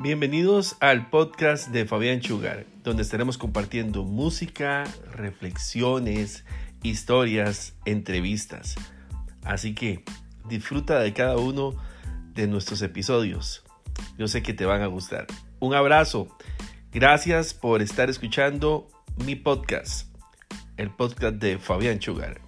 Bienvenidos al podcast de Fabián Chugar, donde estaremos compartiendo música, reflexiones, historias, entrevistas. Así que disfruta de cada uno de nuestros episodios. Yo sé que te van a gustar. Un abrazo. Gracias por estar escuchando mi podcast, el podcast de Fabián Chugar.